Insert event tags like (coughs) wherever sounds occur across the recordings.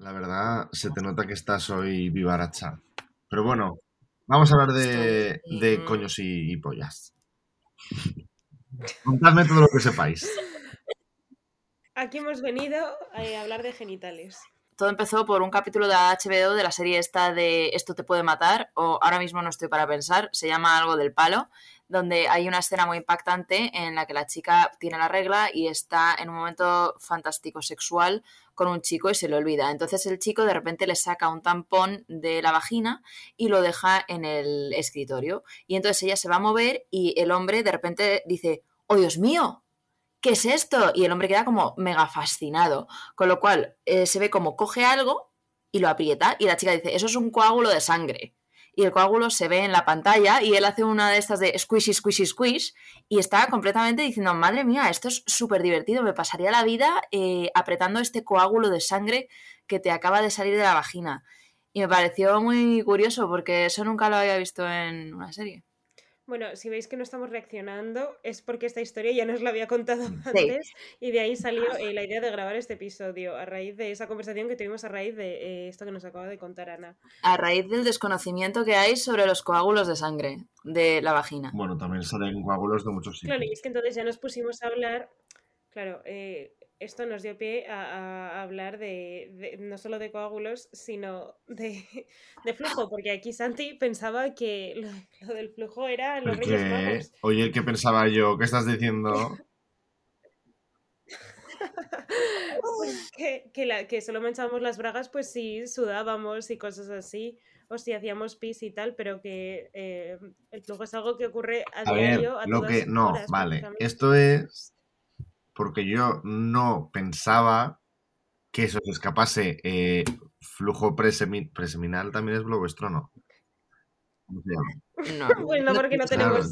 La verdad, se te nota que estás hoy vivaracha. Pero bueno, vamos a hablar de, de coños y, y pollas. Contadme todo lo que sepáis. Aquí hemos venido a hablar de genitales. Todo empezó por un capítulo de HBO de la serie esta de Esto te puede matar, o ahora mismo no estoy para pensar, se llama algo del palo, donde hay una escena muy impactante en la que la chica tiene la regla y está en un momento fantástico sexual con un chico y se le olvida. Entonces el chico de repente le saca un tampón de la vagina y lo deja en el escritorio. Y entonces ella se va a mover y el hombre de repente dice, ¡Oh Dios mío! ¿Qué es esto? Y el hombre queda como mega fascinado. Con lo cual eh, se ve como coge algo y lo aprieta y la chica dice, eso es un coágulo de sangre y el coágulo se ve en la pantalla y él hace una de estas de squishy, squishy, squish y está completamente diciendo, madre mía, esto es súper divertido, me pasaría la vida eh, apretando este coágulo de sangre que te acaba de salir de la vagina. Y me pareció muy curioso porque eso nunca lo había visto en una serie. Bueno, si veis que no estamos reaccionando es porque esta historia ya nos la había contado antes y de ahí salió eh, la idea de grabar este episodio a raíz de esa conversación que tuvimos a raíz de eh, esto que nos acaba de contar Ana. A raíz del desconocimiento que hay sobre los coágulos de sangre de la vagina. Bueno, también salen coágulos de muchos sitios. Claro, y es que entonces ya nos pusimos a hablar, claro, eh, esto nos dio pie a, hablar de, no solo de coágulos, sino (laughs) de, flujo, porque aquí Santi pensaba que lo, del flujo era los Reyes Magos. Oye, ¿qué pensaba yo? ¿Qué estás diciendo? Pues (laughs) que, que, la, que solo manchábamos las bragas, pues sí, sudábamos y cosas así, o si hacíamos pis y tal, pero que eh, el flujo es algo que ocurre a, diario. a lo que no, vale, esto es porque yo no pensaba que eso se escapase. Eh, flujo preseminal también es vuestro, ¿no? No. (laughs) Bueno, porque no tenemos.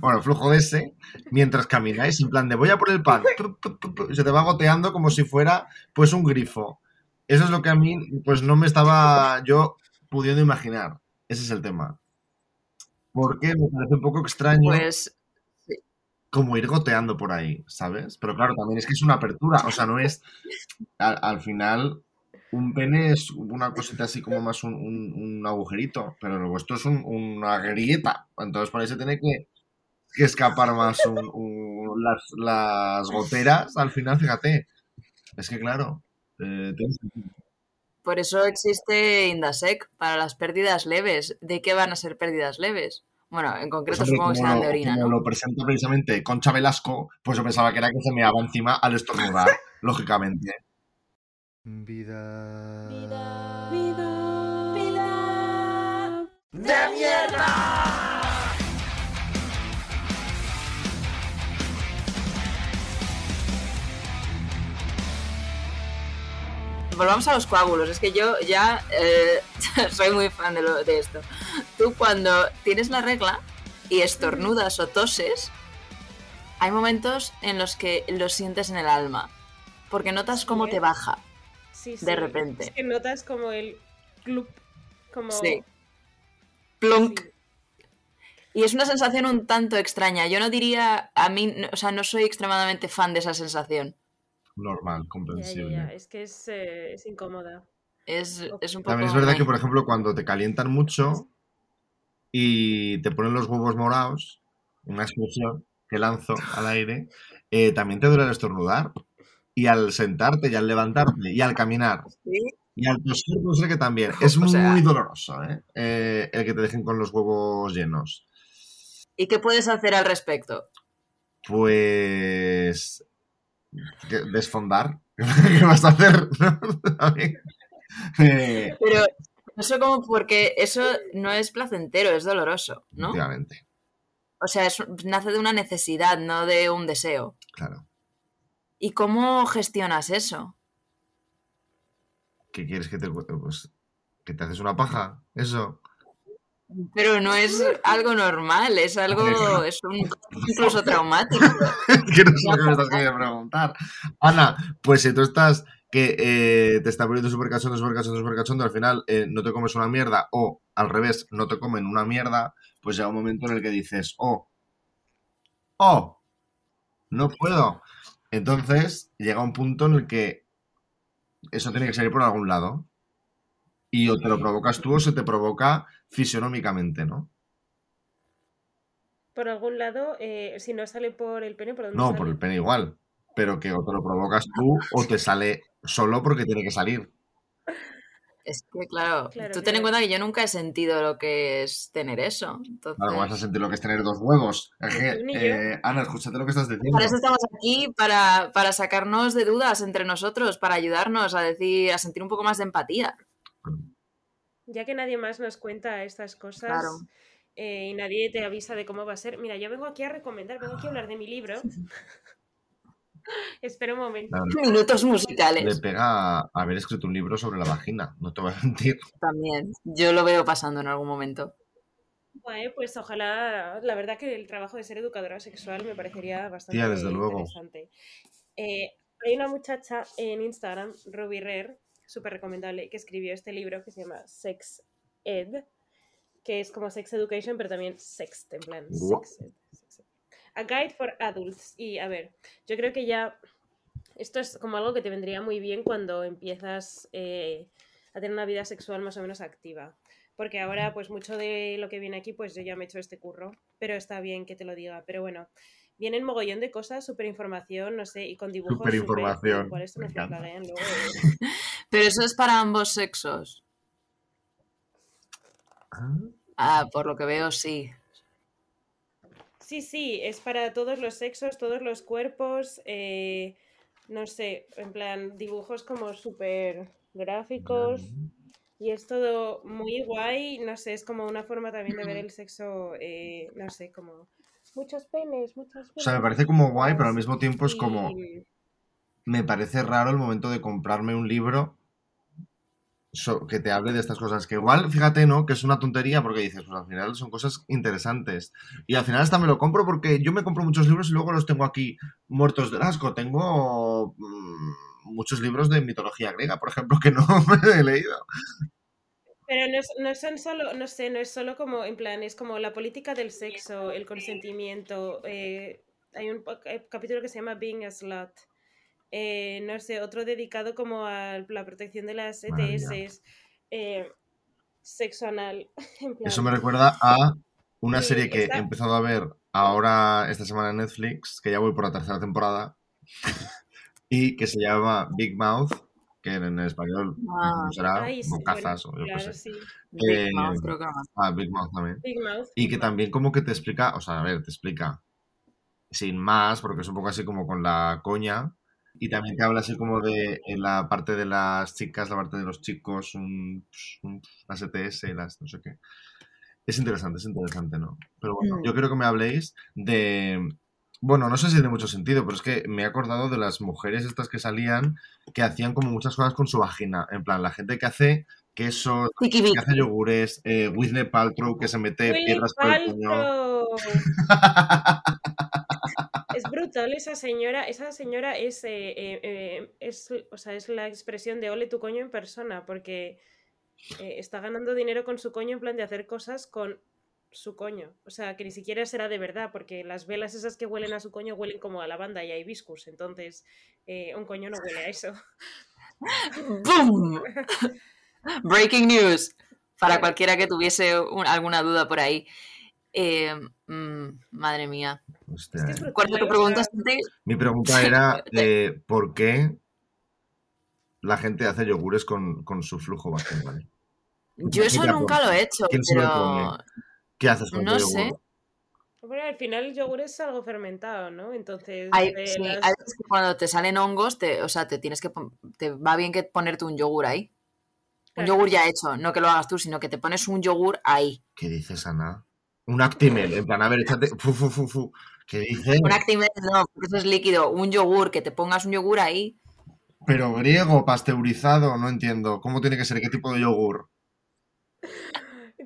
bueno, flujo de ese, mientras camináis, en plan de voy a por el pan, (laughs) se te va goteando como si fuera pues un grifo. Eso es lo que a mí, pues no me estaba yo pudiendo imaginar. Ese es el tema. Porque me parece un poco extraño. Pues como ir goteando por ahí, ¿sabes? Pero claro, también es que es una apertura, o sea, no es, al, final, un pene es una cosita así como más un, agujerito, pero lo vuestro es una grieta, entonces por ahí se tiene que, escapar más las, goteras, al final, fíjate, es que claro, eh, por eso existe Indasec para las pérdidas leves. ¿De qué van a ser pérdidas leves? Bueno, en concreto pues, supongo que serán de orina, como lo presenta precisamente Concha Velasco, pues yo pensaba que era que se me daba encima al estornudar, (laughs) lógicamente. Vida. Vida. Vida. Vida. ¡De mierda! Volvamos a los coágulos. Es que yo ya eh, (laughs) soy muy fan de, lo, de esto. Tú cuando tienes la regla y estornudas o toses, hay momentos en los que lo sientes en el alma. Porque notas cómo te baja. De repente. Es que notas como el club. Como... Sí. Plunk. Y es una sensación un tanto extraña. Yo no diría, a mí, o sea, no soy extremadamente fan de esa sensación normal, comprensible. Es que es, eh, es incómoda. Es, es, un poco... También es verdad que, por ejemplo, cuando te calientan mucho y te ponen los huevos morados, una explosión que lanzo al aire, eh, también te duele el estornudar. Y al sentarte, y al levantarte, y al caminar, (laughs) y al toser, no sé que también. (laughs) Es muy doloroso ¿eh? ¿eh? el que te dejen con los huevos llenos. ¿Y qué puedes hacer al respecto? Pues desfondar. (laughs) ¿Qué vas a hacer? Eh, (laughs) Pero eso como porque eso no es placentero, es doloroso, ¿no? Efectivamente. O sea, nace de una necesidad, no de un deseo. Claro. ¿Y cómo gestionas eso? ¿Qué quieres que te... Pues, que te haces una paja? Eso. Pero no es algo normal, es algo, (laughs) es un, incluso traumático. (laughs) que no sé lo que me estás queriendo preguntar. Ana, pues si tú estás que eh, te está poniendo súper cachondo, súper cachondo, súper cachondo, al final eh, no te comes una mierda o al revés, no te comen una mierda, pues llega un momento en el que dices, oh, oh, no puedo. Entonces llega un punto en el que eso tiene que salir por algún lado. Y o te lo provocas tú o se te provoca fisionómicamente, ¿no? Por algún lado, eh, si no sale por el pene, ¿por dónde No, sale? por el pene igual. Pero que o te lo provocas tú o te sale solo porque tiene que salir. Es que, claro, Claro, tú ten en cuenta que yo nunca he sentido lo que es tener eso. Entonces, Claro, vas a sentir lo que es tener dos huevos. Eh, Ana, escúchate lo que estás diciendo. para eso estamos aquí, para, para sacarnos de dudas entre nosotros, para ayudarnos a decir, a sentir un poco más de empatía. Ya que nadie más nos cuenta estas cosas Claro. eh, y nadie te avisa de cómo va a ser. Mira, yo vengo aquí a recomendar, vengo aquí a hablar de mi libro. (laughs) Espera un momento. Minutos le musicales pega a haber escrito un libro sobre la vagina, no te voy a mentir. también. Yo lo veo pasando en algún momento. Bueno, pues ojalá, la verdad que el trabajo de ser educadora sexual me parecería bastante Tía, desde luego. interesante. Eh, hay una muchacha en Instagram, Ruby Rare, súper recomendable, que escribió este libro que se llama Sex Ed, que es como Sex Education, pero también Sex, en plan. Sex Ed, Sex Ed. A Guide for Adults. Y a ver, yo creo que ya esto es como algo que te vendría muy bien cuando empiezas eh, a tener una vida sexual más o menos activa. Porque ahora, pues mucho de lo que viene aquí, pues yo ya me he hecho este curro, pero está bien que te lo diga. Pero bueno, vienen mogollón de cosas, súper información, no sé, y con dibujos. súper- Superinformación, Igual esto me nos lo luego. (laughs) Pero eso es para ambos sexos. Ah, por lo que veo, sí. Sí, sí, es para todos los sexos, todos los cuerpos, eh, no sé, en plan, dibujos como súper gráficos. Y es todo muy guay, no sé, es como una forma también de ver el sexo, eh, no sé, como muchos penes, muchos O sea, me parece como guay, pero al muchas- mismo tiempo es como... Me parece raro el momento de comprarme un libro que te hable de estas cosas. Que igual, fíjate, ¿no? Que es una tontería porque dices, pues al final son cosas interesantes. Y al final hasta me lo compro porque yo me compro muchos libros y luego los tengo aquí muertos de asco. Tengo mm, muchos libros de mitología griega, por ejemplo, que no (laughs) me he leído. Pero no, es- no son solo, no sé, no es solo como, en plan, es como la política del sexo, el consentimiento. eh, hay un eh, capítulo que se llama Being a Slut. Eh, no sé, otro dedicado como a la protección de las. ETS. Eh, sexo anal. (laughs) en plan, Eso me recuerda a una Sí, serie que está- he empezado a ver ahora esta semana en Netflix, que ya voy por la tercera temporada, (laughs) y que se llama Big Mouth, que en español Ah. será ay, sí, bocazas bueno, o yo qué claro, sé. sí. Big Eh, Mouth, creo que. Ah, Big Mouth también. Big Mouth. Y Big que Mouth. también como que te explica, o sea, a ver, te explica sin más, porque es un poco así como con la coña, y también te habla así como de en la parte de las chicas, la parte de los chicos, un- un- las ETS, las no sé qué. Es interesante, es interesante, ¿no? Pero bueno, Mm. yo quiero que me habléis de... Bueno, no sé si tiene mucho sentido, pero es que me he acordado de las mujeres estas que salían que hacían como muchas cosas con su vagina. En plan, la gente que hace queso, Tiki que hace yogures, eh, Whitney Paltrow que se mete piedras por el coño. (laughs) Es brutal esa señora. Esa señora es, eh, eh, es, o sea, es la expresión de ole tu coño en persona, porque eh, está ganando dinero con su coño en plan de hacer cosas con su coño. O sea, que ni siquiera será de verdad, porque las velas esas que huelen a su coño huelen como a lavanda y a hibiscus. Entonces, eh, un coño no huele a eso. ¡Boom! Breaking news. Para cualquiera que tuviese un- alguna duda por ahí. Eh, mm, madre mía. Mi pregunta era (laughs) por qué la gente hace yogures con, con su flujo vaginal. Yo eso ¿Qué te nunca lo he hecho, ¿Quién se lo pero? ¿Qué haces con No tu sé. yogur? Bueno, al final el yogur es algo fermentado, ¿no? Entonces, hay, eh, sí, las- hay veces que cuando te salen hongos, te, o sea, te tienes que te va bien que ponerte un yogur ahí. Un yogur ya hecho, no que lo hagas tú, sino que te pones un yogur ahí. ¿Qué dices, Ana? Un Actimel, en plan, a ver, échate. Fu, fu, fu, fu. ¿Qué dices? Un Actimel, no, porque eso es líquido. Un yogur, que te pongas un yogur ahí. Pero griego, pasteurizado, no entiendo. ¿Cómo tiene que ser? ¿Qué tipo de yogur?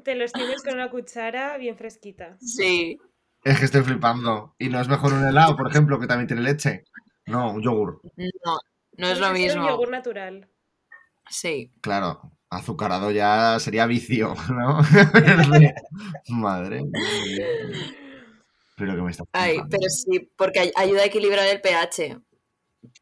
te los tienes con una cuchara bien fresquita. Sí. Es que estoy flipando. ¿Y no es mejor un helado, por ejemplo, que también tiene leche? No, un yogur. No, no es lo que ser Un mismo. yogur natural. Sí. Claro, azucarado ya sería vicio, (laughs) ¿no? (laughs) Madre mía. Pero que me está Ay, pero sí, porque ay- ayuda a equilibrar el pH.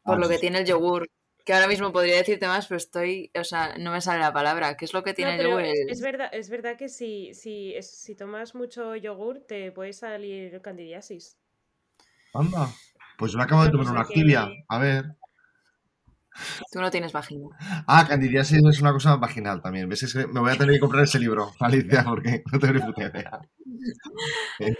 Por Ah, lo que sí. tiene el yogur. que ahora mismo podría decirte más, pero estoy, o sea, no me sale la palabra. ¿Qué es lo que No, tiene pero luego es, el... es verdad, es verdad que si, si, es- si tomas mucho yogur te puede salir candidiasis. Anda. Pues me acabo de tomar una que- activia. A ver. Tú no tienes vagina. Ah, candidiasis es una cosa vaginal también. ¿Ves? Es que me voy a tener que comprar ese libro, (laughs) Alicia, porque no tengo ni puta idea.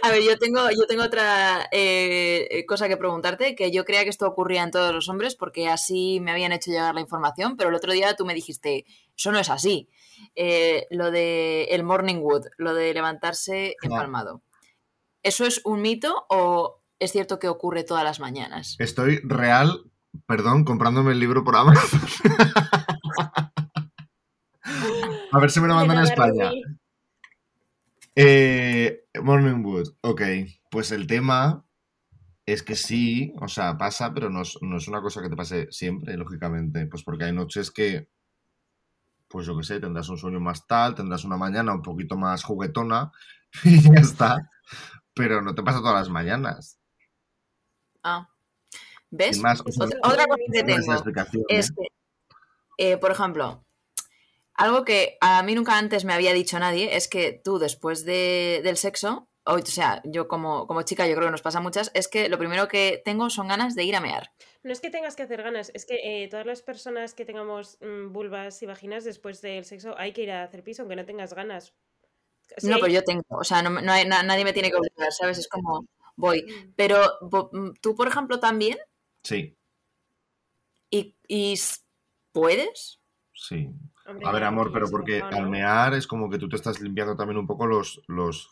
A ver, yo tengo, yo tengo otra eh, eh, cosa que preguntarte, que yo creía que esto ocurría en todos los hombres porque así me habían hecho llegar la información, pero el otro día tú me dijiste, eso no es así. Eh, lo de el morning wood, lo de levantarse empalmado. ¿Eso es un mito o es cierto que ocurre todas las mañanas? Estoy real, perdón, comprándome el libro por Amazon. (laughs) a ver si me lo mandan a España. Eh, Morning Wood, ok. Pues el tema es que sí, o sea, pasa, pero no es, no es una cosa que te pase siempre, lógicamente. Pues porque hay noches que, pues yo qué sé, tendrás un sueño más tal, tendrás una mañana un poquito más juguetona (laughs) y ya está. Pero no te pasa todas las mañanas. Ah. ¿Ves? Sin más, o sea, otra, cosa que tengo. es ¿eh? que, eh, por ejemplo, algo que a mí nunca antes me había dicho nadie es que tú después de- del sexo, o, o sea, yo como, como chica yo creo que nos pasa a muchas, es que lo primero que tengo son ganas de ir a mear. No es que tengas que hacer ganas, es que eh, todas las personas que tengamos mm, vulvas y vaginas después del sexo hay que ir a hacer piso, aunque no tengas ganas. Sí, no, pero yo tengo, o sea, no, no hay- na- nadie me tiene que obligar, ¿sabes? Es como voy. Mm. Pero mm, tú, por ejemplo, también, Sí, y, y puedes. sí. Hombre, A ver, amor, pero porque mejor, al ¿no? mear es como que tú te estás limpiando también un poco los, los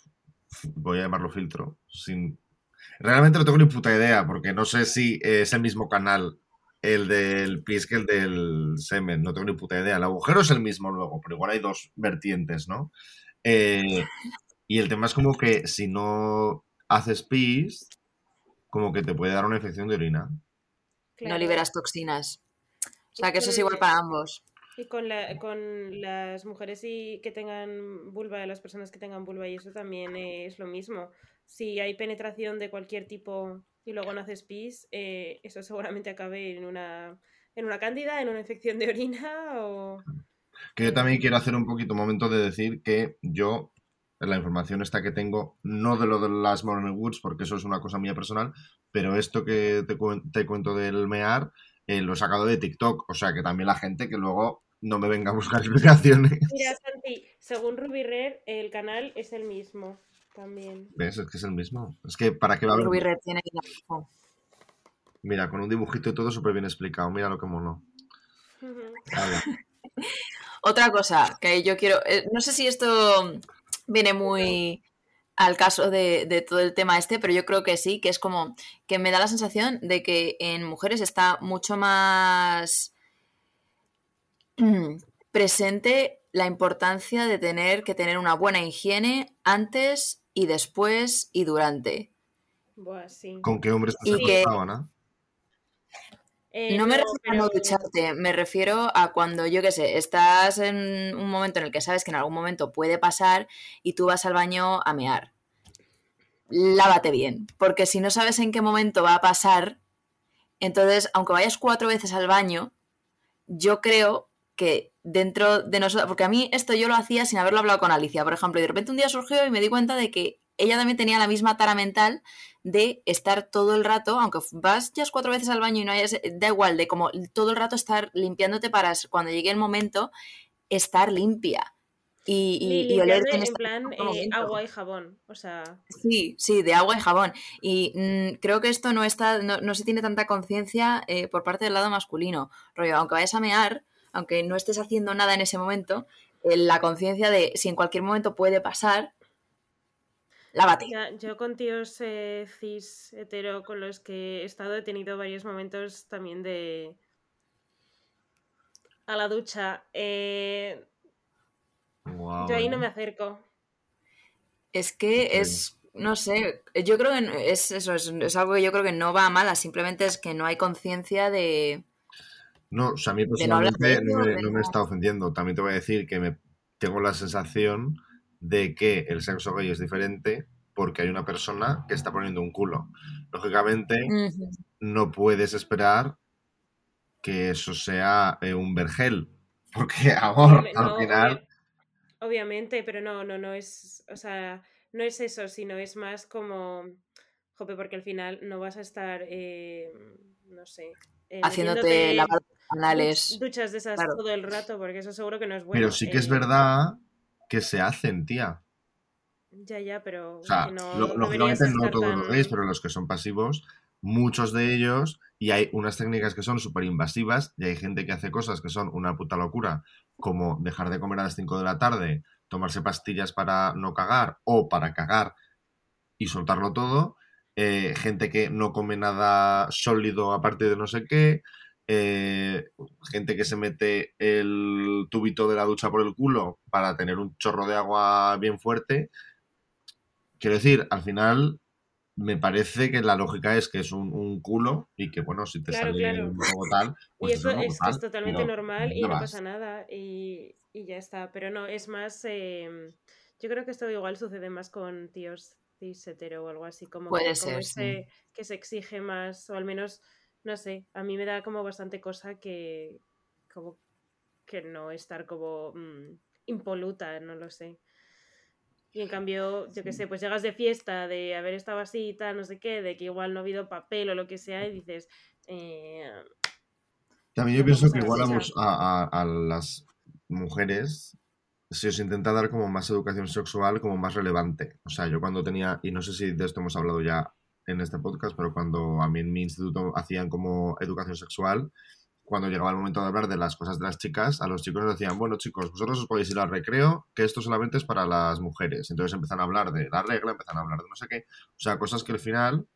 voy a llamarlo filtro, sin... Realmente no tengo ni puta idea, porque no sé si es el mismo canal el del pis que el del semen, no tengo ni puta idea. El agujero es el mismo luego, pero igual hay dos vertientes, ¿no? Eh, y el tema es como que si no haces pis, como que te puede dar una infección de orina. Claro. No liberas toxinas. O sea, que eso es igual para ambos. Y con, la, con las mujeres y que tengan vulva, las personas que tengan vulva y eso también es lo mismo. Si hay penetración de cualquier tipo y luego no haces pis, eh, eso seguramente acabe en una, en una cándida, en una infección de orina o... Que yo también quiero hacer un poquito momento de decir que yo, la información esta que tengo, no de lo de las Morning Woods, porque eso es una cosa mía personal, pero esto que te, cuen- te cuento del mear, eh, lo he sacado de TikTok. O sea que también la gente que luego no me venga a buscar (laughs) explicaciones. Mira, Santi, según Ruby Red, el canal es el mismo también. ¿Ves? Es que es el mismo. Es que para qué va a haber. Ruby Red tiene que ir a- Mira, con un dibujito y todo súper bien explicado. Mira lo que mono. (laughs) Otra cosa que yo quiero, eh, no sé si esto viene muy al caso de, de todo el tema este, pero yo creo que sí, que es como que me da la sensación de que en mujeres está mucho más (clears throat) presente la importancia de tener que tener una buena higiene antes y después y durante. Buah, sí. ¿Con qué hombres te has Y que- acostado, Ana? Eh, No me refiero a no ducharte, me refiero a cuando, yo qué sé, estás en un momento en el que sabes que en algún momento puede pasar y tú vas al baño a mear. Lávate bien, porque si no sabes en qué momento va a pasar, entonces, aunque vayas cuatro veces al baño, yo creo que dentro de nosotros, porque a mí esto yo lo hacía sin haberlo hablado con Alicia, por ejemplo, y de repente un día surgió y me di cuenta de que ella también tenía la misma tara mental de estar todo el rato, aunque vas ya cuatro veces al baño y no hayas, da igual, de como todo el rato estar limpiándote para cuando llegue el momento estar limpia y, y, oler en en plan eh, agua y jabón. O sea, Sí, sí, de agua y jabón. Y mm, creo que esto no está, no, no se tiene tanta conciencia eh, por parte del lado masculino. Rollo, aunque vayas a mear, aunque no estés haciendo nada en ese momento, eh, la conciencia de si en cualquier momento puede pasar, lávate. ya, yo con tíos eh, cis hetero con los que he estado he tenido varios momentos también de... A la ducha. eh, yo ahí no me acerco. Es que es, no sé, yo creo que es eso, es, es algo que yo creo que no va a malas, simplemente es que no hay conciencia de... No, o sea, a mí personalmente no, me, no me está ofendiendo. También te voy a decir que me tengo la sensación de que el sexo gay es diferente porque hay una persona que está poniendo un culo. Lógicamente, no puedes esperar que eso sea eh, un vergel. (laughs) Porque, amor, al no, final. obvia- obviamente, pero no, no, no es, o sea, no es eso, sino es más como, jope, porque al final no vas a estar, eh, no sé, eh, Haciéndote metiéndote lavados duch- anales. duchas de esas claro. todo el rato, porque eso seguro que no es bueno. Pero sí que es eh, verdad que se hacen, tía. Ya, ya, pero O sea, que no lo- lógicamente no todos los tan- gays, pero los que son pasivos, muchos de ellos, y hay unas técnicas que son súper invasivas, y hay gente que hace cosas que son una puta locura, como dejar de comer a las 5 de la tarde, tomarse pastillas para no cagar o para cagar y soltarlo todo, eh, gente que no come nada sólido aparte de no sé qué, eh, gente que se mete el tubito de la ducha por el culo para tener un chorro de agua bien fuerte. Quiero decir, al final me parece que la lógica es que es un, un culo y que, bueno, si te Claro, sale claro. un poco tal, pues y eso es, que es tal, totalmente normal y no pasa nada y, y ya está. Pero no, es más. eh, yo creo que esto igual sucede más con tíos cis hetero o algo así, como, Puede que, como ser, sí. ese que se exige más, o al menos, no sé, a mí me da como bastante cosa que. como que no estar como mm, impoluta, no lo sé. Y en cambio, yo qué sé, pues llegas de fiesta, de haber estado así y tal, no sé qué, de que igual no ha habido papel o lo que sea, y dices, eh, También yo pienso que igual a- a- a las mujeres se os intenta dar como más educación sexual como más relevante. O sea, yo cuando tenía, y no sé si de esto hemos hablado ya en este podcast, pero cuando a mí en mi instituto hacían como educación sexual, cuando llegaba el momento de hablar de las cosas de las chicas, a los chicos les decían, bueno chicos, vosotros os podéis ir al recreo, que esto solamente es para las mujeres. Entonces empiezan a hablar de la regla, empiezan a hablar de no sé qué. O sea, cosas que al final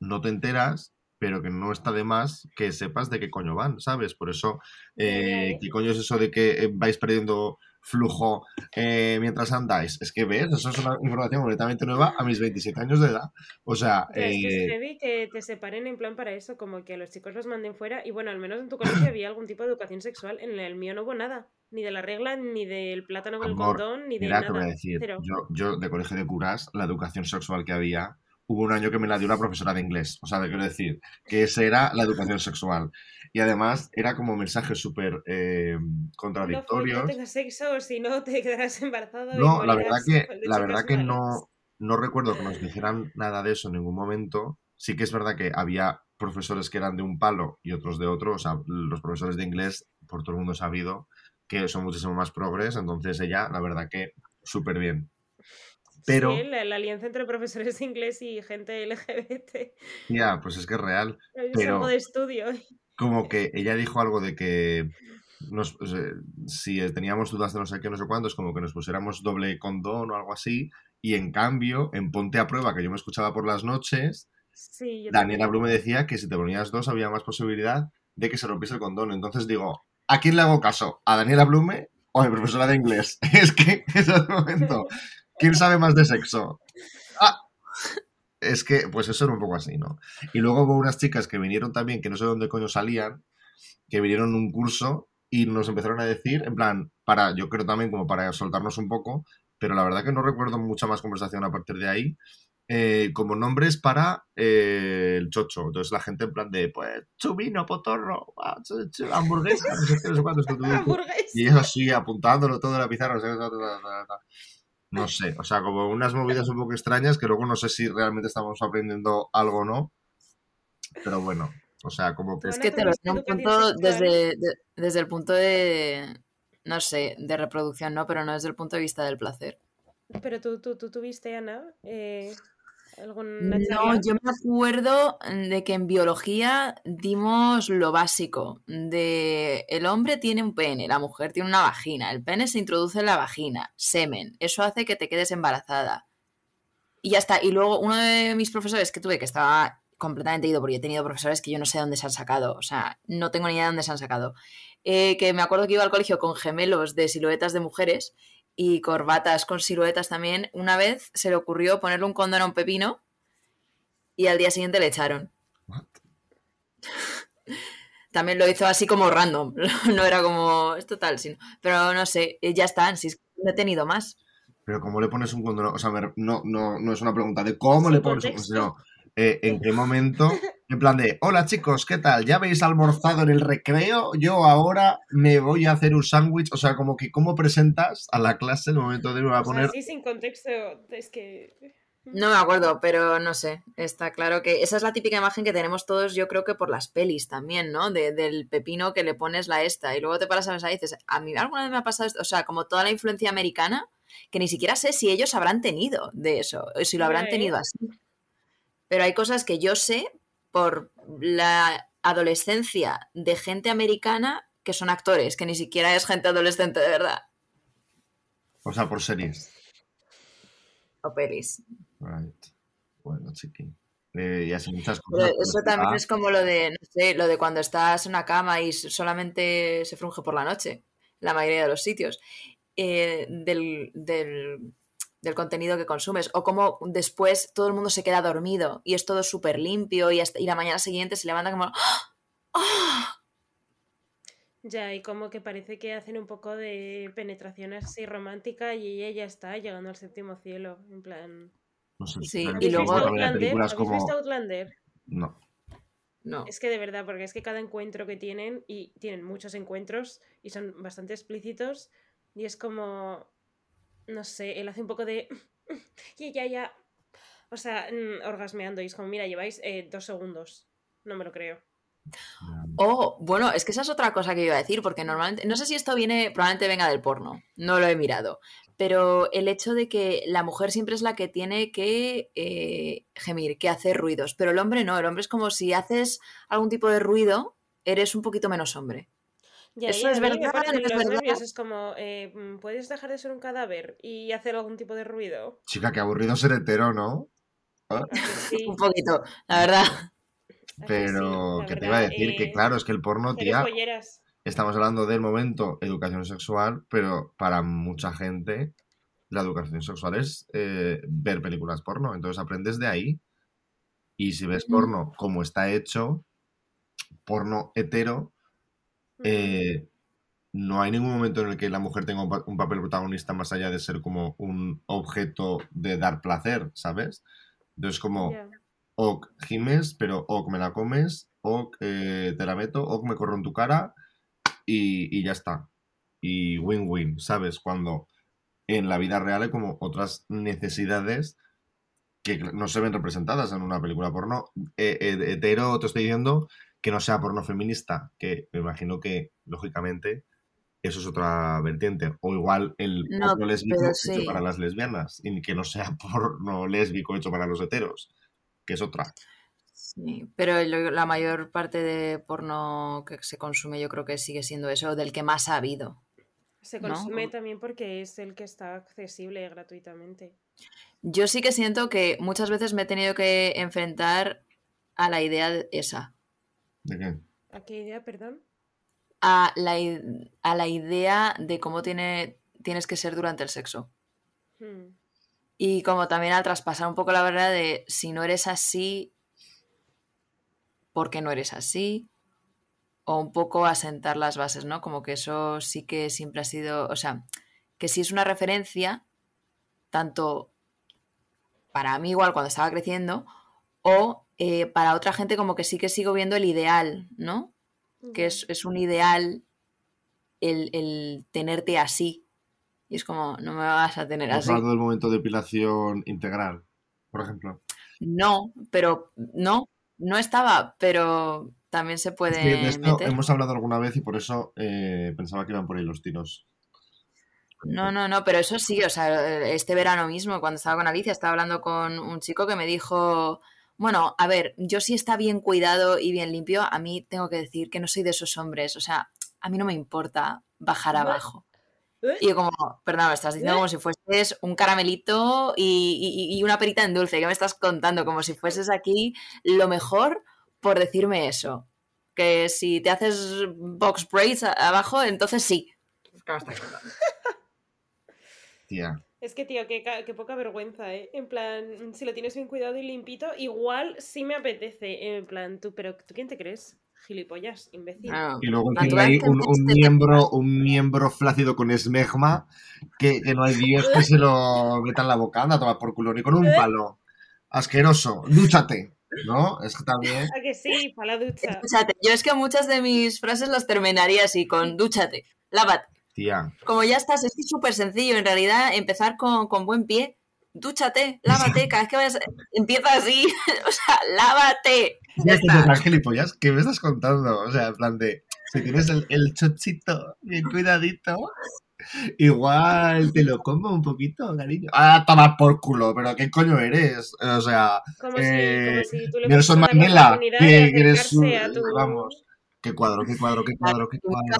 no te enteras, pero que no está de más que sepas de qué coño van, ¿sabes? Por eso, eh. ¿qué coño es eso de que eh, vais perdiendo flujo eh, mientras andáis? Es que ves, eso es una información completamente nueva a mis 27 años de edad. O sea, es que es eh, heavy que te separen en plan para eso, como que a los chicos los manden fuera. Y bueno, al menos en tu colegio (coughs) había algún tipo de educación sexual. En el mío no hubo nada. Ni de la regla, ni del plátano con el condón, ni de mira, te voy a nada. decir, yo, yo de colegio de curas, la educación sexual que había, hubo un año que me la dio la profesora de inglés. O sea, quiero decir que esa era la educación sexual. Y además era como mensajes súper eh, contradictorios. no tengas sexo, si no te quedarás embarazada No, la verdad que, la verdad que no, no recuerdo que nos dijeran nada de eso en ningún momento. Sí que es verdad que había profesores que eran de un palo y otros de otro. O sea, los profesores de inglés, por todo el mundo sabido, que son muchísimo más progres. Entonces ella, la verdad que súper bien. Pero, Sí, la, la alianza entre profesores de inglés y gente LGBT. ya, pues es que es real. Es Pero- algo de estudio. Como que ella dijo algo de que nos, o sea, si teníamos dudas de no sé qué, no sé cuánto, es como que nos pusiéramos doble condón o algo así. Y en cambio, en Ponte a Prueba, que yo me escuchaba por las noches, Sí, Daniela. Blume decía que si te ponías dos había más posibilidad de que se rompiese el condón. Entonces digo, ¿a quién le hago caso? ¿A Daniela Blume o a mi profesora de inglés? (laughs) Es que es el momento. ¿Quién sabe más de sexo? Ah, es que, pues eso era un poco así, ¿no? Y luego hubo unas chicas que vinieron también, que no sé dónde coño salían, que vinieron un curso y nos empezaron a decir, en plan, para, yo creo también como para soltarnos un poco, pero la verdad que no recuerdo mucha más conversación a partir de ahí, eh, como nombres para eh, el chocho. Entonces la gente en plan de, pues, chumino, potorro, ah, hamburguesa, no sé qué, no sé cuánto. (laughs) Y ellos así, apuntándolo todo en la pizarra, no sé, no sé, o sea, como unas movidas un poco extrañas que luego no sé si realmente estamos aprendiendo algo o no, pero bueno, o sea, como que... Es que te lo ¿tuviste un punto desde, de- desde el punto de, no sé, de reproducción, no, pero no desde el punto de vista del placer. Pero tú, tú, tú tuviste, Ana, eh, alguna No, yo me acuerdo de que en biología dimos lo básico, de el hombre tiene un pene, la mujer tiene una vagina, el pene se introduce en la vagina, semen, eso hace que te quedes embarazada. Y ya está. Y luego uno de mis profesores que tuve, que estaba completamente ido, porque he tenido profesores que yo no sé dónde se han sacado, o sea, no tengo ni idea de dónde se han sacado, eh, que me acuerdo que iba al colegio con gemelos de siluetas de mujeres y corbatas con siluetas también, una vez se le ocurrió ponerle un condón a un pepino y al día siguiente le echaron. What? (laughs) También lo hizo así como random, (laughs) no era como esto tal, sino, pero no sé, eh, ya están, si es que no he tenido más. Pero ¿cómo le pones un condón? O sea, no, no, no es una pregunta de cómo le pones un condón, eh, en qué momento, en plan de, hola chicos, ¿qué tal? ¿Ya habéis almorzado en el recreo? Yo ahora me voy a hacer un sándwich. O sea, como que, ¿cómo presentas a la clase en el momento de me voy a O sea, poner... así sin contexto, es que... No me acuerdo, pero no sé. Está claro que esa es la típica imagen que tenemos todos, yo creo que por las pelis también, ¿no? De- del pepino que le pones la esta y luego te paras a pensar y dices, a mí alguna vez me ha pasado esto, o sea, como toda la influencia americana, que ni siquiera sé si ellos habrán tenido de eso, o si lo habrán tenido así. Pero hay cosas que yo sé por la adolescencia de gente americana que son actores, que ni siquiera es gente adolescente de verdad. O sea, por series. O pelis. Right. Bueno, chiqui. Eh, y muchas Pero cosas. eso también Ah, es como lo de, no sé, lo de cuando estás en una cama y solamente se frunge por la noche, la mayoría de los sitios, eh, del, del- del contenido que consumes. O como después todo el mundo se queda dormido y es todo súper limpio y, hasta- y la mañana siguiente se levanta como... ¡Ah! ¡Ah! Ya, y como que parece que hacen un poco de penetración así romántica y ella ya está llegando al séptimo cielo, en plan... no sé, Sí, y ¿Habéis luego- Outlander? ¿Habéis como... visto Outlander? No. No. Es que de verdad, porque es que cada encuentro que tienen, y tienen muchos encuentros, y son bastante explícitos, y es como, no sé, él hace un poco de... (laughs) Y ella ya... O sea, mm, orgasmeando, y es como, mira, lleváis eh, dos segundos. No me lo creo. Oh, bueno, es que esa es otra cosa que iba a decir, porque normalmente, no sé si esto viene, probablemente venga del porno, no lo he mirado, pero el hecho de que la mujer siempre es la que tiene que eh, gemir, que hacer ruidos, pero el hombre no, el hombre es como si haces algún tipo de ruido, eres un poquito menos hombre. Ya, ¿Eso ya, es me verdad? parten ¿No es los verdad? nervios, es como, eh, mm, ¿puedes dejar de ser un cadáver y hacer algún tipo de ruido? Chica, qué aburrido ser hetero, ¿no? ¿A que sí? Un poquito, la verdad. ¿A que Pero, sí? ¿qué te iba a decir? que eh, claro, es que el porno, tía, polleras. estamos hablando del momento educación sexual, pero para mucha gente la educación sexual es eh, ver películas porno. Entonces aprendes de ahí. Y si ves porno como está hecho, porno hetero, eh, no hay ningún momento en el que la mujer tenga un, pa- un papel protagonista más allá de ser como un objeto de dar placer, ¿sabes? Entonces como, Ya. ok, gimes, pero ok, me la comes, ok, eh, te la meto, ok, me corro en tu cara y, y ya está. Y win-win, ¿sabes? Cuando en la vida real hay como otras necesidades que no se ven representadas en una película porno. Eh, eh, hetero, te estoy diciendo que no sea porno feminista, que me imagino que, lógicamente, eso es otra vertiente. O igual el No, porno lésbico hecho sí. para las lesbianas y que no sea (laughs) porno lésbico hecho para los heteros, que es otra. Sí, pero la mayor parte de porno que se consume yo creo que sigue siendo eso, del que más ha habido. Se ¿no? consume también porque es el que está accesible gratuitamente. Yo sí que siento que muchas veces me he tenido que enfrentar a la idea de- esa, ¿De qué? ¿A qué idea, perdón? a la, a la idea de cómo tiene, tienes que ser durante el sexo. Hmm. Y como también al traspasar un poco la verdad de si no eres así, ¿por qué no eres así? O un poco asentar las bases, ¿no? Como que eso sí que siempre ha sido, o sea, que sí es una referencia, tanto para mí igual cuando estaba creciendo, o eh, para otra gente como que sí que sigo viendo el ideal, ¿no? Que es, es un ideal el, el tenerte así. Y es como, no me vas a tener así. hablado del momento de depilación integral, por ejemplo. No, pero no, no estaba, pero también se Es puede que de esto meter. hemos hablado alguna vez y por eso eh, pensaba que iban por ahí los tiros. No, no, no, pero eso sí, o sea, este verano mismo, cuando estaba con Alicia, estaba hablando con un chico que me dijo, bueno, a ver, yo sí está bien cuidado y bien limpio, a mí tengo que decir que no soy de esos hombres, o sea, a mí no me importa bajar abajo. ¿Eh? Y yo como, perdón, me estás diciendo ¿Eh? como si fueses un caramelito y, y- y una perita en dulce, ¿qué me estás contando? Como si fueses aquí lo mejor por decirme eso. Que si te haces box braids abajo, entonces sí. Tía, Es que, tío, qué, qué poca vergüenza, ¿eh? En plan, si lo tienes bien cuidado y limpito, igual sí me apetece. En plan, tú, pero ¿tú quién te crees? Gilipollas, imbécil. No. Y luego encima hay un, miembro, un miembro flácido con esmegma que, que no hay Dios que se lo meta en la boca. Anda a tomar por culo, ni con un palo. Asqueroso. Dúchate. ¿no? Es que también. ¿A que sí? Para la ducha. Dúchate. Yo es que muchas de mis frases las terminaría así, con dúchate, lávate. Tía, Como ya estás, es que es súper sencillo. En realidad, empezar con, con buen pie. Dúchate, lávate. (laughs) Cada vez que vayas, empieza así. (laughs) o sea, lávate. Ya ¿qué está. gilipollas? ¿Qué me estás contando? O sea, en plan de, si tienes el, el chochito bien cuidadito, igual te lo como un poquito, cariño. Ah, toma por culo, pero ¿qué coño eres? O sea, Como, Eh, si, como si tú le Nelson Mandela, que eres un- a tu- Vamos, qué cuadro, qué cuadro, qué cuadro, qué cuadro.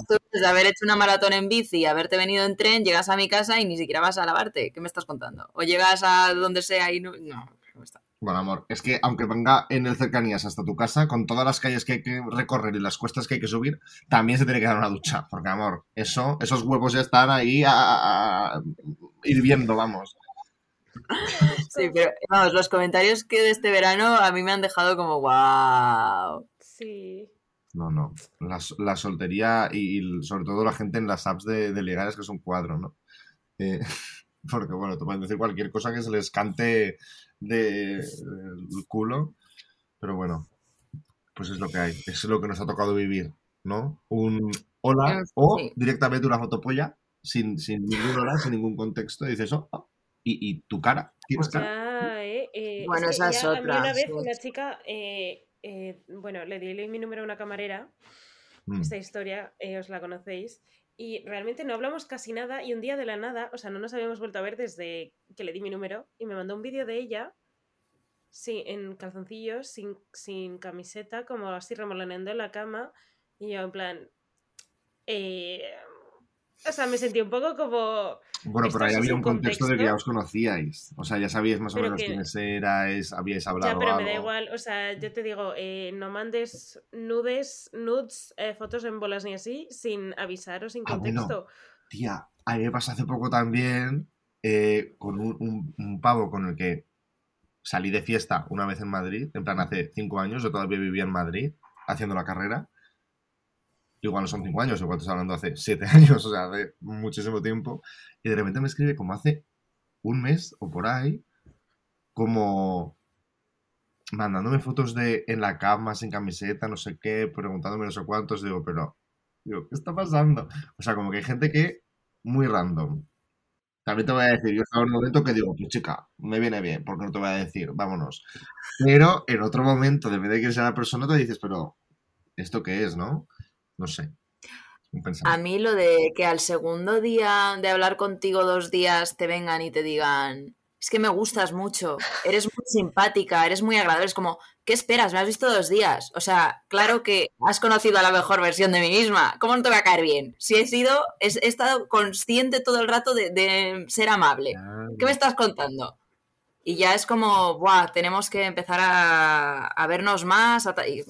haber hecho una maratón en bici, haberte venido en tren, llegas a mi casa y ni siquiera vas a lavarte. ¿Qué me estás contando? O llegas a donde sea y no. No, no está. Bueno, amor, es que aunque venga en el cercanías hasta tu casa, con todas las calles que hay que recorrer y las cuestas que hay que subir, también se tiene que dar una ducha. Porque, amor, eso, esos huevos ya están ahí a- a- a- hirviendo, vamos. Sí, pero vamos, los comentarios que de este verano a mí me han dejado como wow. Sí. No, no. La, la soltería y, y sobre todo la gente en las apps de, de ligar es que es un cuadro, ¿no? Eh, (laughs) porque, bueno, te pueden decir cualquier cosa que se les cante de- del culo. Pero bueno, pues es lo que hay. Es lo que nos ha tocado vivir, ¿no? Un hola o directamente una fotopolla sin, sin ningún hola, sin ningún contexto. Y dices, oh, oh, y, y tu cara. ¿Tienes cara? Ya, eh, eh, Bueno, es que esa es otra, una vez una chica, eh, eh, bueno, le di mi número a una camarera, Mm. esta historia eh, os la conocéis, y realmente no hablamos casi nada, y un día de la nada, o sea, no nos habíamos vuelto a ver desde que le di mi número, y me mandó un vídeo de ella, sí, en calzoncillos, sin, sin camiseta, como así remoloneando en la cama, y yo en plan... eh, o sea, me sentí un poco como... Bueno, pero ahí había un contexto de que ya contexto. os conocíais. O sea, ya sabíais más o menos que- quiénes erais, habíais hablado Ya, pero me da igual, o sea, yo te digo, eh, no mandes nudes, nudes, eh, fotos en bolas ni así, sin avisar o sin Ah, bueno. contexto. Tía, a mí me pasó hace poco también eh, con un, un- un pavo con el que salí de fiesta una vez en Madrid, en plan hace cinco años, yo todavía vivía en Madrid haciendo la carrera. Igual no son cinco años, igual estoy hablando hace siete (laughs) años, o sea, hace muchísimo tiempo. Y de repente me escribe como hace un mes o por ahí, como mandándome fotos de en la cama, sin camiseta, no sé qué, preguntándome no sé cuántos, digo, pero, digo, ¿qué está pasando? O sea, como que hay gente que muy random. También te voy a decir, yo estaba en un momento que digo, pues chica, me viene bien, porque no te voy a decir, vámonos. Pero en otro momento, depende de quién sea la persona, te dices, pero, ¿esto qué es, no? No sé. A mí lo de que al segundo día de hablar contigo dos días te vengan y te digan, es que me gustas mucho, eres muy simpática, eres muy agradable, es como, ¿qué esperas? Me has visto dos días. O sea, claro que has conocido a la mejor versión de mí misma. ¿Cómo no te va a caer bien? Si he sido, he, he estado consciente todo el rato de, de ser amable. ¿Qué me estás contando? Y ya es como, Buah, tenemos que empezar a, a vernos más. a ta- y-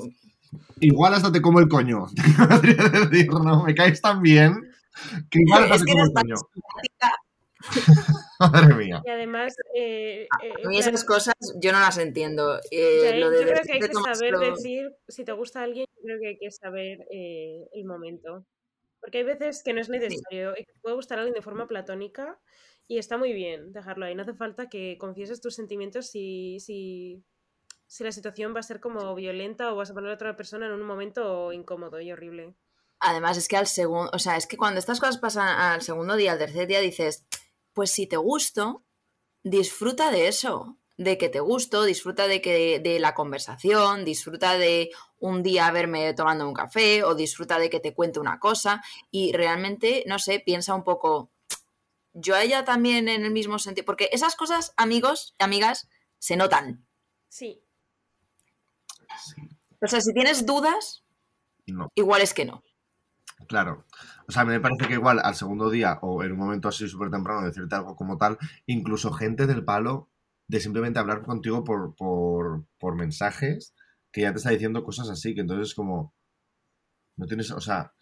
Igual hasta te como el coño. (laughs) Te podría decir, no, me caes tan bien que igual hasta Es te como el coño. (laughs) Madre mía. Y además, eh, eh, A mí esas claro, cosas yo no las entiendo. Eh, lo de yo creo que hay que saber lo- decir, si te gusta alguien, yo creo que hay que saber eh, el momento. Porque hay veces que no es necesario, te puede gustar a alguien de forma platónica y está muy bien dejarlo ahí. No hace falta que confieses tus sentimientos si, si, si la situación va a ser como violenta o vas a poner a otra persona en un momento incómodo y horrible. Además, es que al segundo, o sea, es que cuando estas cosas pasan al segundo día, al tercer día, dices, pues si te gusto, disfruta de eso, de que te gusto, disfruta de que de la conversación, disfruta de un día verme tomando un café o disfruta de que te cuente una cosa y realmente, no sé, piensa un poco, yo a ella también en el mismo sentido, porque esas cosas, amigos, amigas, se notan. Sí, Sí, O sea, si tienes dudas, no, igual es que no. claro. O sea, a mí me parece que igual al segundo día o en un momento así súper temprano decirte algo como tal, incluso gente del palo de simplemente hablar contigo por, por, por mensajes que ya te está diciendo cosas así, que entonces es como, no tienes, o sea,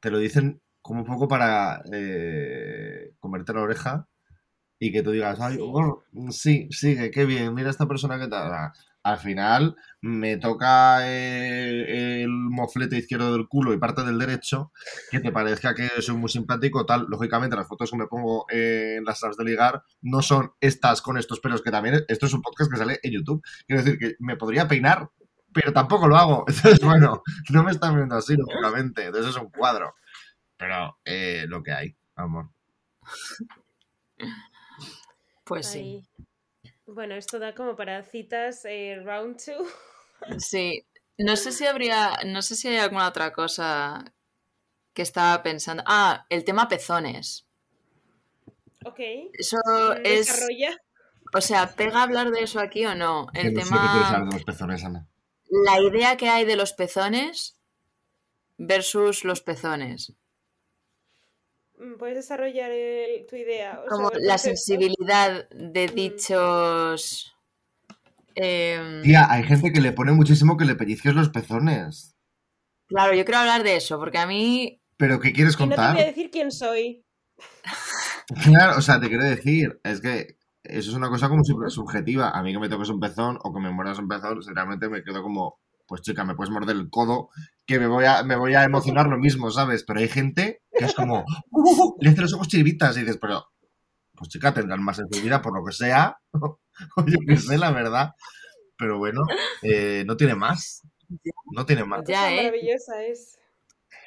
te lo dicen como un poco para eh, comerte la oreja y que tú digas, ay, Sí. sí, sigue, qué bien, mira esta persona que tal. Al final me toca eh, el moflete izquierdo del culo y parte del derecho, que te parezca que soy muy simpático, tal. Lógicamente, las fotos que me pongo en las apps de ligar no son estas con estos pelos, que también esto es un podcast que sale en YouTube. Quiero decir que me podría peinar, pero tampoco lo hago. (laughs) Entonces, bueno, no me están viendo así, lógicamente. Entonces es un cuadro. Pero eh, lo que hay, amor. Pues sí. Bueno, esto da como para citas eh, round two. (laughs) Sí. No sé si habría. No sé si hay alguna otra cosa que estaba pensando. Ah, el tema pezones. Ok. Eso es. Desarrolla. O sea, ¿pega hablar de eso aquí o no? El no sé qué quieres tema. hablar de los pezones, Ana. La idea que hay de los pezones versus los pezones. Mm, ¿Puedes desarrollar el- tu idea? O Como la concepto. sensibilidad de Mm. dichos. em, Tía, hay gente que le pone muchísimo que le pellizques los pezones. Claro, yo quiero hablar de eso, porque a mí. ¿Pero qué quieres Y no te contar? voy a decir quién soy. Claro, o sea, te quiero decir, es que eso es una cosa como súper subjetiva. A mí que me toques un pezón o que me mueras un pezón, sinceramente me quedo como, pues chica, me puedes morder el codo, que me voy a, me voy a emocionar lo mismo, ¿sabes? Pero hay gente que es como, "Uh", le hace los ojos chiribitas y dices, pero, pues chica, tendrán más sensibilidad por lo que sea, (laughs) o yo qué sé, la verdad. Pero bueno, eh, no tiene más. No tiene más. Ya, ¿eh? maravillosa es.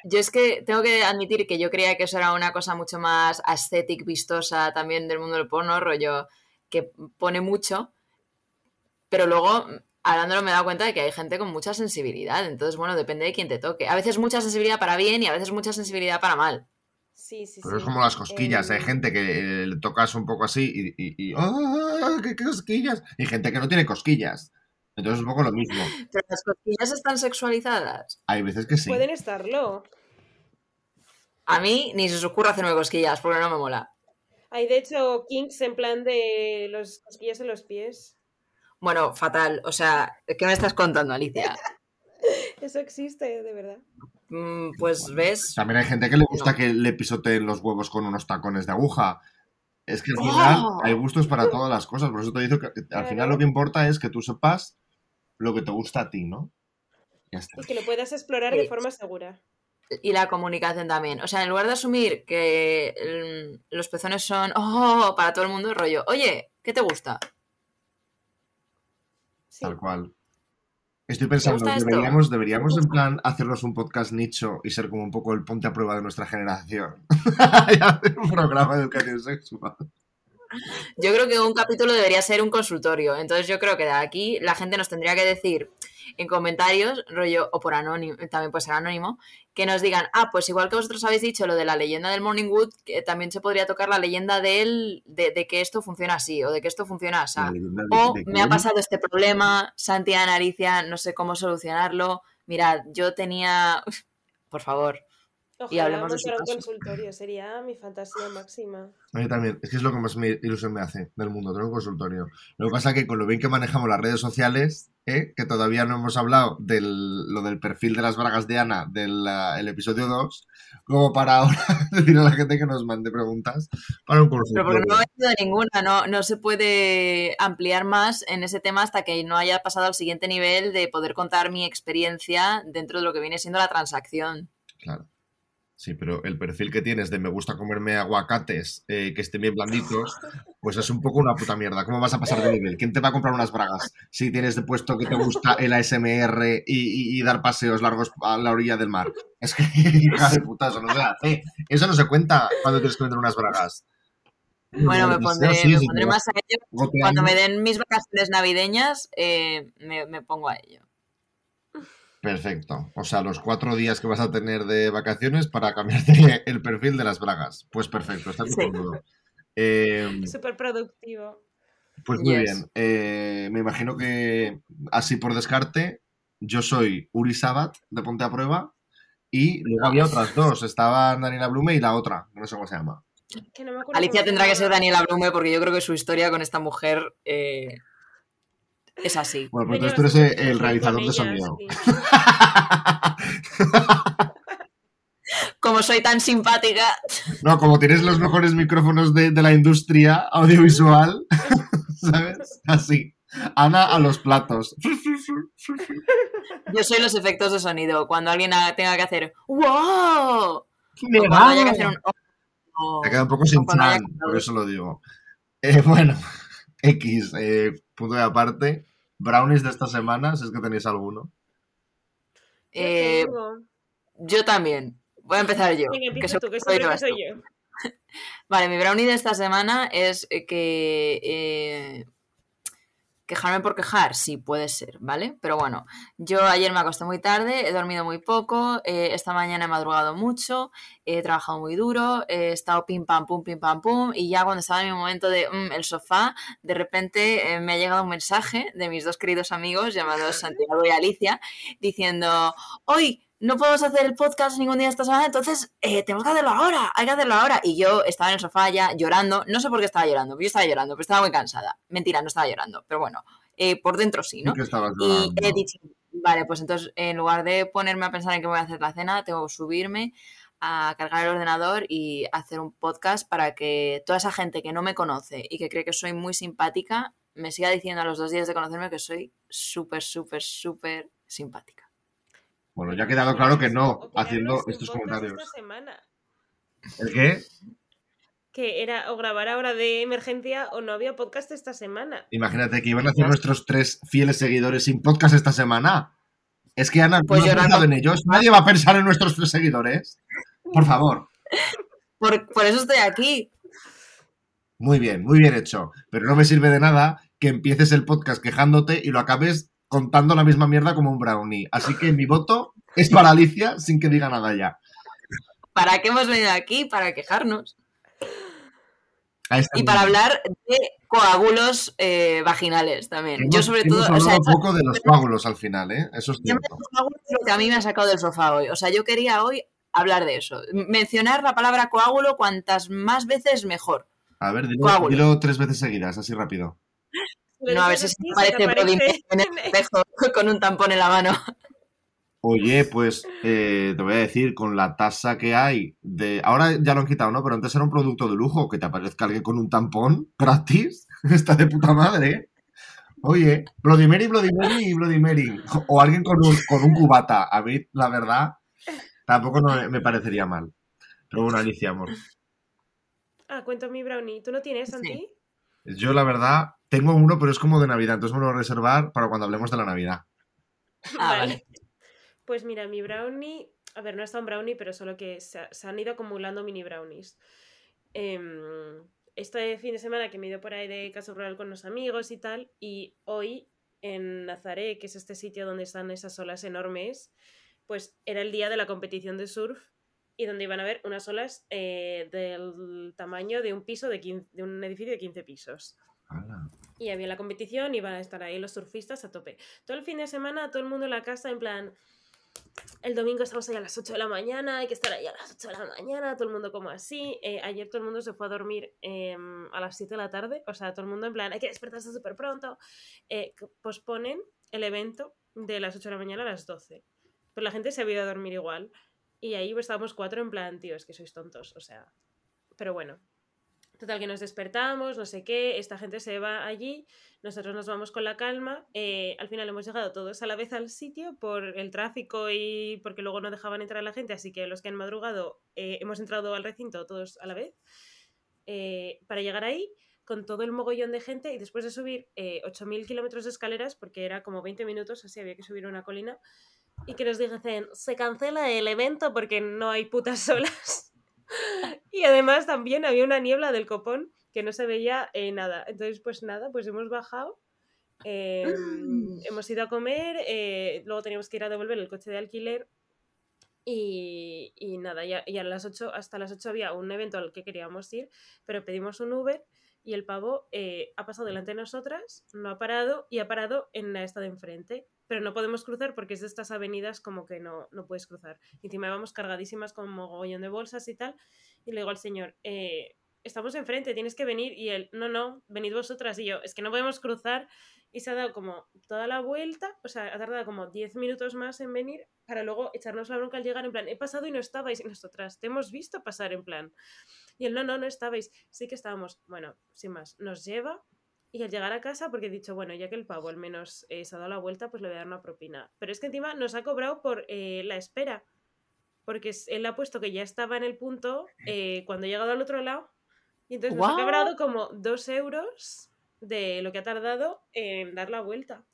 Yo es que tengo que admitir que yo creía que eso era una cosa mucho más aesthetic, vistosa también del mundo del porno, rollo que pone mucho, pero luego hablándolo me he dado cuenta de que hay gente con mucha sensibilidad, entonces bueno, depende de quién te toque. A veces mucha sensibilidad para bien y a veces mucha sensibilidad para mal. Sí, sí, Pero sí. es como las cosquillas, Em, hay gente que eh, le tocas un poco así y, y, y, ¡ah, qué cosquillas! Y gente que no tiene cosquillas. Entonces es un poco lo mismo. (laughs) Pero las cosquillas están sexualizadas. Hay veces que sí. Pueden estarlo. A mí ni se os ocurre hacerme cosquillas porque no me mola. Hay de hecho kinks en plan de los cosquillas en los pies. Bueno, fatal. O sea, ¿qué me estás contando, Alicia? (laughs) Eso existe, de verdad. Mm, Pues ves. También hay gente que le gusta No. que le pisoteen los huevos con unos tacones de aguja. Es que al ¡Oh! final hay gustos para todas las cosas. Por eso te digo que al final lo que importa es que tú sepas lo que te gusta a ti, ¿no? Ya está. Y que lo puedas explorar de forma segura. Y la comunicación también. O sea, en lugar de asumir que mm, los pezones son (laughs) oh, para todo el mundo, rollo, oye, ¿qué te gusta? Sí. Tal cual. Estoy pensando, deberíamos, deberíamos en plan hacernos un podcast nicho y ser como un poco el ponte a prueba de nuestra generación. (laughs) y hacer un programa de educación sexual. Yo creo que un capítulo debería ser un consultorio. Entonces yo creo que de aquí la gente nos tendría que decir en comentarios, rollo, o por anónimo, también puede ser anónimo, que nos digan, ah, pues igual que vosotros habéis dicho lo de la leyenda del Morning Wood, que también se podría tocar la leyenda de él, de, de que esto funciona así, o de que esto funciona así. O me ha pasado este problema, Santi Anaricia, no sé cómo solucionarlo. Mirad, yo tenía. (laughs) Por favor. Ojalá hablemos de su un caso. consultorio, sería mi fantasía máxima. A mí también, es que es lo que más me ilusión me hace del mundo, tener un consultorio. Lo que pasa es que con lo bien que manejamos las redes sociales, ¿eh? que todavía no hemos hablado de lo del perfil de las bragas de Ana del el episodio 2, como para ahora (laughs) decir a la gente que nos mande preguntas para un Pero consultorio. porque no he ido ninguna, no, no se puede ampliar más en ese tema hasta que no haya pasado al siguiente nivel de poder contar mi experiencia dentro de lo que viene siendo la transacción. Claro. Sí, pero el perfil que tienes de me gusta comerme aguacates eh, que estén bien blanditos, pues es un poco una puta mierda. ¿Cómo vas a pasar de nivel? ¿Quién te va a comprar unas bragas si tienes de puesto que te gusta el ASMR y, y- y dar paseos largos a la orilla del mar? Es que, (laughs) hija de puta, eso no se hace. Eso no se cuenta cuando tienes que vender unas bragas. Bueno, me pondré, sí, me pondré más a ello. Cuando me den mis vacaciones navideñas, eh, me, me pongo a ello. Perfecto. O sea, los cuatro días que vas a tener de vacaciones para cambiarte (laughs) el perfil de las bragas. Pues perfecto, está Sí. cojonudo. (laughs) Eh, Súper productivo. Pues muy Yes. bien. Eh, me imagino que así por descarte, yo soy Uri Sabat de Ponte a Prueba y luego había otras dos. Estaban Daniela Blume y la otra, no sé cómo se llama. Que no me acuerdo Alicia tendrá que ser. Daniela Blume porque yo creo que su historia con esta mujer eh, es así. Bueno, pues entonces tú eres el, realizador de sonido. sí. (laughs) Como soy tan simpática, No, como tienes los mejores micrófonos de, de la industria audiovisual, (laughs) ¿sabes? Así. Ana a los platos. Yo soy los efectos de sonido. Cuando alguien tenga que hacer ¡Wow! O Me cuando va. haya que hacer un ¡Oh! Te queda un poco sin O cuando haya chan, por eso lo digo. Eh, bueno, (laughs) X, eh, punto de aparte. Brownies de esta semana, si es que tenéis alguno. Yo Eh, yo también. Voy a empezar yo. Venga, que tú, que soy yo. (laughs) Vale, mi brownie de esta semana es eh, que... eh, quejarme por quejar, sí, puede ser, ¿vale? Pero bueno, yo ayer me acosté muy tarde, he dormido muy poco, eh, esta mañana he madrugado mucho, he trabajado muy duro, he estado pim pam pum, pim pam pum, y ya cuando estaba en mi momento de mm, el sofá, de repente eh, me ha llegado un mensaje de mis dos queridos amigos llamados Santiago y Alicia, diciendo, hoy no podemos hacer el podcast ningún día esta semana, entonces eh, tenemos que hacerlo ahora, hay que hacerlo ahora. Y yo estaba en el sofá ya llorando, no sé por qué estaba llorando, yo estaba llorando, pero estaba muy cansada. Mentira, no estaba llorando, pero bueno, eh, por dentro sí, ¿no? Y llorando. he dicho, vale, pues entonces en lugar de ponerme a pensar en qué voy a hacer la cena, tengo que subirme a cargar el ordenador y hacer un podcast para que toda esa gente que no me conoce y que cree que soy muy simpática me siga diciendo a los dos días de conocerme que soy súper, súper, súper simpática. Bueno, ya ha quedado claro que no, haciendo estos comentarios. Esta semana. ¿El qué? Que era o grabar ahora de emergencia o no había podcast esta semana. Imagínate que iban a hacer nuestros tres fieles seguidores sin podcast esta semana. Es que Ana, Pues no has llorando. pensado en ellos. Nadie va a pensar en nuestros tres seguidores. Por favor. Por, por eso estoy aquí. Muy bien, muy bien hecho. Pero no me sirve de nada que empieces el podcast quejándote y lo acabes contando la misma mierda como un brownie. Así que mi voto es para Alicia sin que diga nada ya. ¿Para qué hemos venido aquí? Para quejarnos. Y para hablar de coágulos eh, vaginales también. Hemos, Yo sobre hemos todo, o hablado sea, un poco de los coágulos al final, ¿eh? Eso es cierto. lo que a mí me ha sacado del sofá hoy. O sea, yo quería hoy hablar de eso. Mencionar la palabra coágulo cuantas más veces mejor. A ver, dilo, dilo tres veces seguidas, así rápido. No, a ver si se así, me te parece Vladimir en el aparece- espejo con un tampón en la mano. Oye, pues eh, te voy a decir, con la tasa que hay de... Ahora ya lo han quitado, ¿no? Pero antes era un producto de lujo, que te aparezca alguien con un tampón gratis. (laughs) Está de puta madre. ¿eh? Oye, Bloody Mary, Bloody Mary y Bloody Mary. O alguien con un, con un cubata. A mí, la verdad, tampoco no me parecería mal. Pero bueno, Alicia, amor. Ah, cuento mi brownie. ¿Tú no tienes, Sí. Santi? Yo, la verdad, tengo uno, pero es como de Navidad. Entonces me lo voy a reservar para cuando hablemos de la Navidad. Ah, vale. Pues mira, mi brownie, a ver, no es tan brownie, pero solo que se, ha- se han ido acumulando mini brownies. Em, este fin de semana que me he ido por ahí de casa rural con los amigos y tal, y hoy en Nazaré, que es este sitio donde están esas olas enormes, pues era el día de la competición de surf y donde iban a haber unas olas eh, del tamaño de un piso de, 15 de un edificio de 15 pisos. Hala. Y había la competición y iban a estar ahí los surfistas a tope. Todo el fin de semana, todo el mundo en la casa, en plan. El domingo estamos ahí a las 8 de la mañana, hay que estar ahí a las 8 de la mañana, todo el mundo como así. Eh, ayer todo el mundo se fue a dormir em, a las 7 de la tarde, o sea, todo el mundo en plan, hay que despertarse súper pronto. Eh, posponen el evento de las 8 de la mañana a las 12. Pero la gente se había ido a dormir igual. Y ahí pues, estábamos cuatro en plan, tío, es que sois tontos, o sea. Pero bueno. Total, que nos despertamos, no sé qué, esta gente se va allí, nosotros nos vamos con la calma. eh, al final hemos llegado todos a la vez al sitio por el tráfico y porque luego no dejaban entrar a la gente, así que los que han madrugado eh, hemos entrado al recinto todos a la vez. eh, para llegar ahí con todo el mogollón de gente y después de subir eh, 8.000 kilómetros de escaleras, porque era como 20 minutos, así había que subir una colina, y que nos dicen, se cancela el evento porque no hay putas (laughs) olas. Y además también había una niebla del copón que no se veía eh, nada. Entonces, pues nada, pues hemos bajado. eh, hemos ido a comer, eh, luego teníamos que ir a devolver el coche de alquiler y, y nada, ya, y a las 8, hasta las 8 había un evento al que queríamos ir, pero pedimos un Uber y el pavo eh, ha pasado delante de nosotras, no ha parado y ha parado en la esta de enfrente. Pero no podemos cruzar porque es de estas avenidas como que no, no puedes cruzar. Encima íbamos cargadísimas con mogollón de bolsas y tal. Y le digo al señor, eh, estamos enfrente, tienes que venir. Y él, no, no, venid vosotras. Y yo, es que no podemos cruzar. Y se ha dado como toda la vuelta, o sea, ha tardado como 10 minutos más en venir para luego echarnos la bronca al llegar en plan, he pasado y no estabais. Y nosotras, te hemos visto pasar en plan. Y él, no, no, no estabais. Sí que estábamos. Bueno, sin más, nos lleva y al llegar a casa, porque he dicho, bueno, ya que el pavo al menos eh, se ha dado la vuelta, pues le voy a dar una propina. Pero es que encima nos ha cobrado por eh, la espera. Porque él ha puesto que ya estaba en el punto eh, cuando ha llegado al otro lado. Y entonces nos ha cobrado como dos euros de lo que ha tardado en dar la vuelta.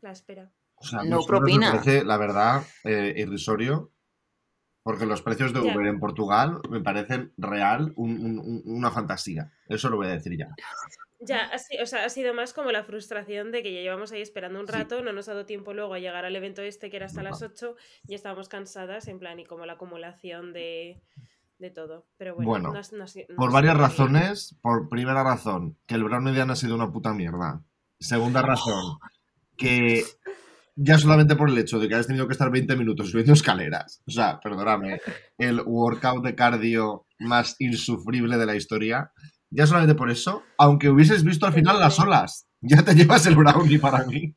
La espera. O sea, No propina. Me parece, la verdad, eh, irrisorio. Porque los precios de Ya. Uber en Portugal me parecen real un- un- un- una fantasía. Eso lo voy a decir ya. Ya, o sea, ha sido más como la frustración de que ya llevamos ahí esperando un Sí. rato, no nos ha dado tiempo luego a llegar al evento este que era hasta las No. 8 y estábamos cansadas, en plan, y como la acumulación de, de todo. Pero bueno, Por varias bien. razones. Por primera razón, que el Brown Mediano ha sido una puta mierda. Segunda razón, que ya solamente por el hecho de que has tenido que estar 20 minutos subiendo escaleras. O sea, perdóname, el workout de cardio más insufrible de la historia. Ya solamente por eso, aunque hubieses visto al final las olas, ya te llevas el brownie para mí.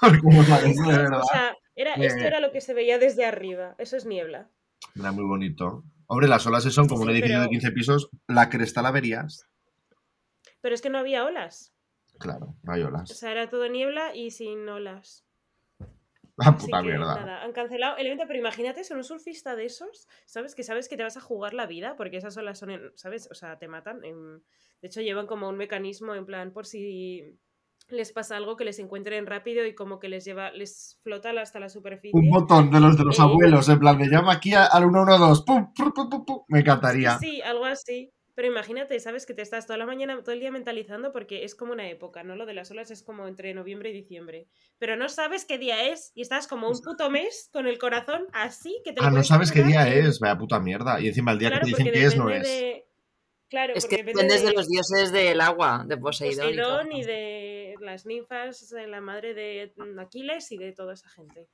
Porque (laughs) como sabes, de verdad. O sea, era, esto era lo que se veía desde arriba, eso es niebla. Era muy bonito. Hombre, las olas son como Sí, un edificio de pero- 15 pisos. La cresta la verías. Pero es que no había olas, Claro, no hay o olas. sea, era todo niebla y sin olas. (laughs) La puta que mierda. nada, han cancelado el evento, pero imagínate ser un surfista de esos, ¿sabes? Que sabes que te vas a jugar la vida, porque esas olas son, en- ¿sabes? O sea, te matan. De hecho, llevan como un mecanismo en plan por si les pasa algo que les encuentren rápido y como que les lleva, les flota hasta la superficie. Un botón de los de los Eh. abuelos, en plan de llama aquí al 112. Pum, pum, pum, pum, pum. Me encantaría. sí, algo así. Pero imagínate, ¿sabes? Que te estás toda la mañana, todo el día mentalizando porque es como una época, ¿no? Lo de las olas es como entre noviembre y diciembre. Pero no sabes qué día es y estás como un puto mes con el corazón así que te lo Ah, no sabes qué día es. Vaya puta mierda. Y encima el día Claro, que te dicen que es, no es. de- Claro, Es porque que depende dependes de los dioses del agua, de Poseidón. todo. Poseidón y de las ninfas, de la madre de Aquiles y de toda esa gente.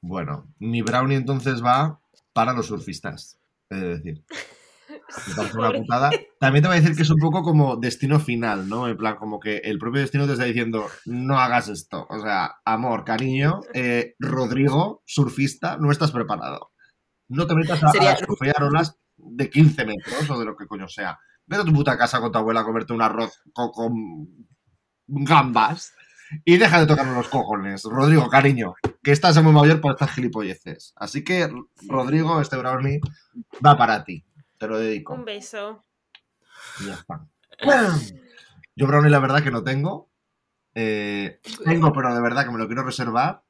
Bueno, mi brownie entonces va para los surfistas. Es decir, (laughs) me parece una Pobre. putada. (laughs) También te voy a decir que es un poco como destino final, ¿no? En plan, como que el propio destino te está diciendo, no hagas esto. O sea, amor, cariño, eh, Rodrigo, surfista, no estás preparado. No te metas a, Sería- a surfear olas de 15 metros o de lo que coño sea. Vete a tu puta casa con tu abuela a comerte un arroz con, con gambas y deja de tocarme los cojones. Rodrigo, cariño, que estás muy mayor por estas gilipolleces. Así que, Rodrigo, este brownie va para ti. Te lo dedico. Un beso. Y ya está. Yo brownie la verdad que no tengo. Eh, tengo, pero de verdad que me lo quiero reservar.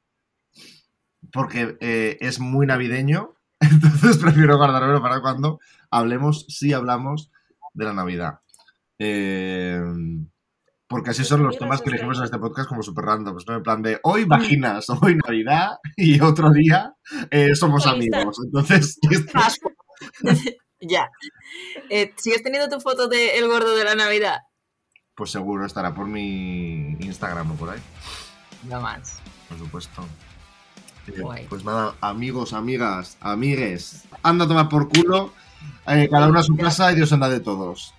Porque eh, es muy navideño. (laughs) Entonces prefiero guardármelo para cuando hablemos, si hablamos, de la Navidad. Eh, porque así son los temas que elegimos en este podcast como súper random. ¿no? En plan de hoy vaginas, hoy Navidad y otro día eh, somos amigos. Entonces, (laughs) esto- Asco. (laughs) ya. Eh, ¿Sigues teniendo tu foto de el gordo de la Navidad? pues seguro estará por mi Instagram o por ahí. No más. Por supuesto. Eh, Guay. Pues nada, amigos, amigas, amigues, anda a tomar por culo, eh, cada uno a su casa y Dios anda de todos.